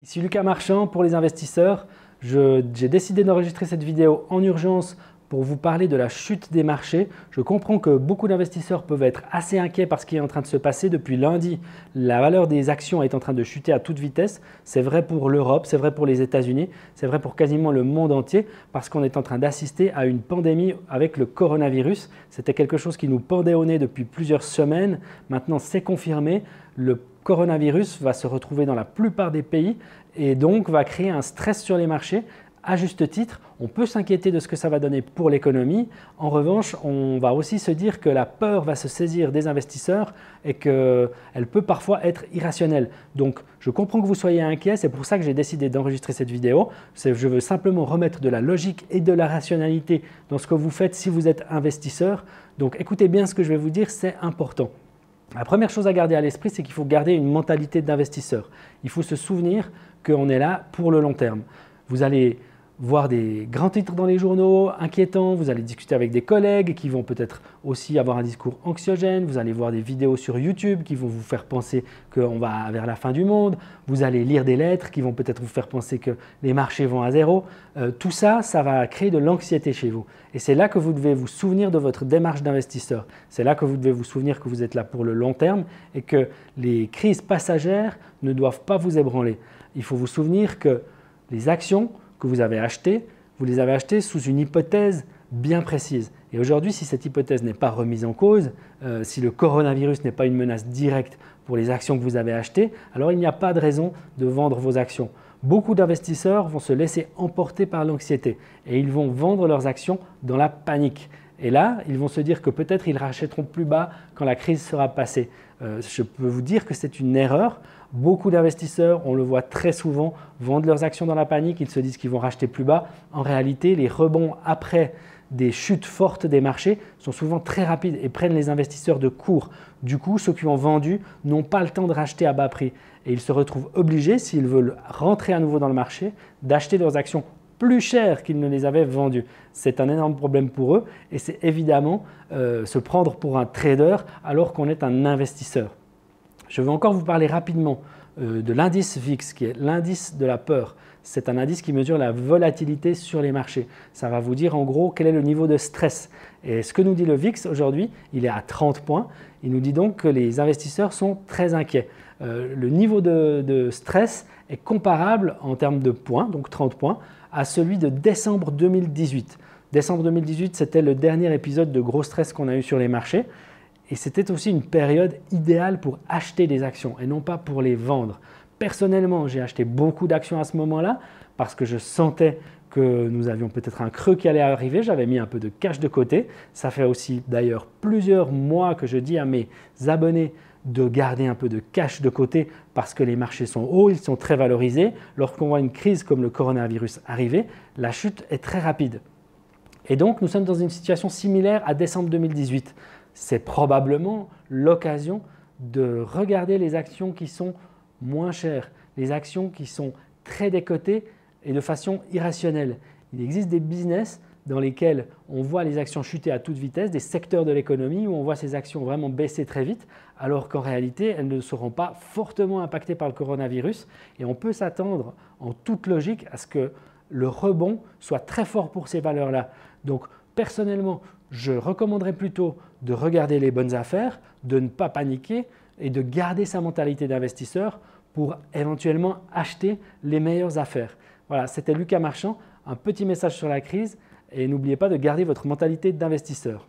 Ici Lucas Marchand pour les investisseurs. J'ai décidé d'enregistrer cette vidéo en urgence pour vous parler de la chute des marchés. Je comprends que beaucoup d'investisseurs peuvent être assez inquiets par ce qui est en train de se passer. Depuis lundi, la valeur des actions est en train de chuter à toute vitesse. C'est vrai pour l'Europe, c'est vrai pour les États-Unis, c'est vrai pour quasiment le monde entier parce qu'on est en train d'assister à une pandémie avec le coronavirus. C'était quelque chose qui nous pendait au nez depuis plusieurs semaines. Maintenant, c'est confirmé. Coronavirus va se retrouver dans la plupart des pays et donc va créer un stress sur les marchés. À juste titre, on peut s'inquiéter de ce que ça va donner pour l'économie. En revanche, on va aussi se dire que la peur va se saisir des investisseurs et qu'elle peut parfois être irrationnelle. Donc, je comprends que vous soyez inquiet, c'est pour ça que j'ai décidé d'enregistrer cette vidéo. Je veux simplement remettre de la logique et de la rationalité dans ce que vous faites si vous êtes investisseur. Donc, écoutez bien ce que je vais vous dire, c'est important. La première chose à garder à l'esprit, c'est qu'il faut garder une mentalité d'investisseur. Il faut se souvenir qu'on est là pour le long terme. Vous allez voir des grands titres dans les journaux inquiétants, vous allez discuter avec des collègues qui vont peut-être aussi avoir un discours anxiogène, vous allez voir des vidéos sur YouTube qui vont vous faire penser qu'on va vers la fin du monde, vous allez lire des lettres qui vont peut-être vous faire penser que les marchés vont à zéro. Euh, tout ça, ça va créer de l'anxiété chez vous. Et c'est là que vous devez vous souvenir de votre démarche d'investisseur. C'est là que vous devez vous souvenir que vous êtes là pour le long terme et que les crises passagères ne doivent pas vous ébranler. Il faut vous souvenir que les actions, que vous avez achetées, vous les avez achetées sous une hypothèse bien précise. Et aujourd'hui, si cette hypothèse n'est pas remise en cause, euh, si le coronavirus n'est pas une menace directe pour les actions que vous avez achetées, alors il n'y a pas de raison de vendre vos actions. Beaucoup d'investisseurs vont se laisser emporter par l'anxiété et ils vont vendre leurs actions dans la panique. Et là, ils vont se dire que peut-être ils rachèteront plus bas quand la crise sera passée. Euh, je peux vous dire que c'est une erreur. Beaucoup d'investisseurs, on le voit très souvent, vendent leurs actions dans la panique, ils se disent qu'ils vont racheter plus bas. En réalité, les rebonds après des chutes fortes des marchés sont souvent très rapides et prennent les investisseurs de court. Du coup, ceux qui ont vendu n'ont pas le temps de racheter à bas prix et ils se retrouvent obligés, s'ils veulent rentrer à nouveau dans le marché, d'acheter leurs actions plus chères qu'ils ne les avaient vendues. C'est un énorme problème pour eux et c'est évidemment euh, se prendre pour un trader alors qu'on est un investisseur. Je vais encore vous parler rapidement de l'indice VIX, qui est l'indice de la peur. C'est un indice qui mesure la volatilité sur les marchés. Ça va vous dire en gros quel est le niveau de stress. Et ce que nous dit le VIX aujourd'hui, il est à 30 points. Il nous dit donc que les investisseurs sont très inquiets. Euh, le niveau de, de, stress est comparable en termes de points, donc 30 points, à celui de décembre 2018. Décembre 2018, c'était le dernier épisode de gros stress qu'on a eu sur les marchés. Et c'était aussi une période idéale pour acheter des actions et non pas pour les vendre. Personnellement, j'ai acheté beaucoup d'actions à ce moment-là parce que je sentais que nous avions peut-être un creux qui allait arriver. J'avais mis un peu de cash de côté. Ça fait aussi d'ailleurs plusieurs mois que je dis à mes abonnés de garder un peu de cash de côté parce que les marchés sont hauts, ils sont très valorisés. Lorsqu'on voit une crise comme le coronavirus arriver, la chute est très rapide. Et donc, nous sommes dans une situation similaire à décembre 2018 c'est probablement l'occasion de regarder les actions qui sont moins chères, les actions qui sont très décotées et de façon irrationnelle. Il existe des business dans lesquels on voit les actions chuter à toute vitesse, des secteurs de l'économie où on voit ces actions vraiment baisser très vite, alors qu'en réalité, elles ne seront pas fortement impactées par le coronavirus. Et on peut s'attendre en toute logique à ce que le rebond soit très fort pour ces valeurs-là. Donc personnellement, je recommanderais plutôt de regarder les bonnes affaires, de ne pas paniquer et de garder sa mentalité d'investisseur pour éventuellement acheter les meilleures affaires. Voilà, c'était Lucas Marchand, un petit message sur la crise et n'oubliez pas de garder votre mentalité d'investisseur.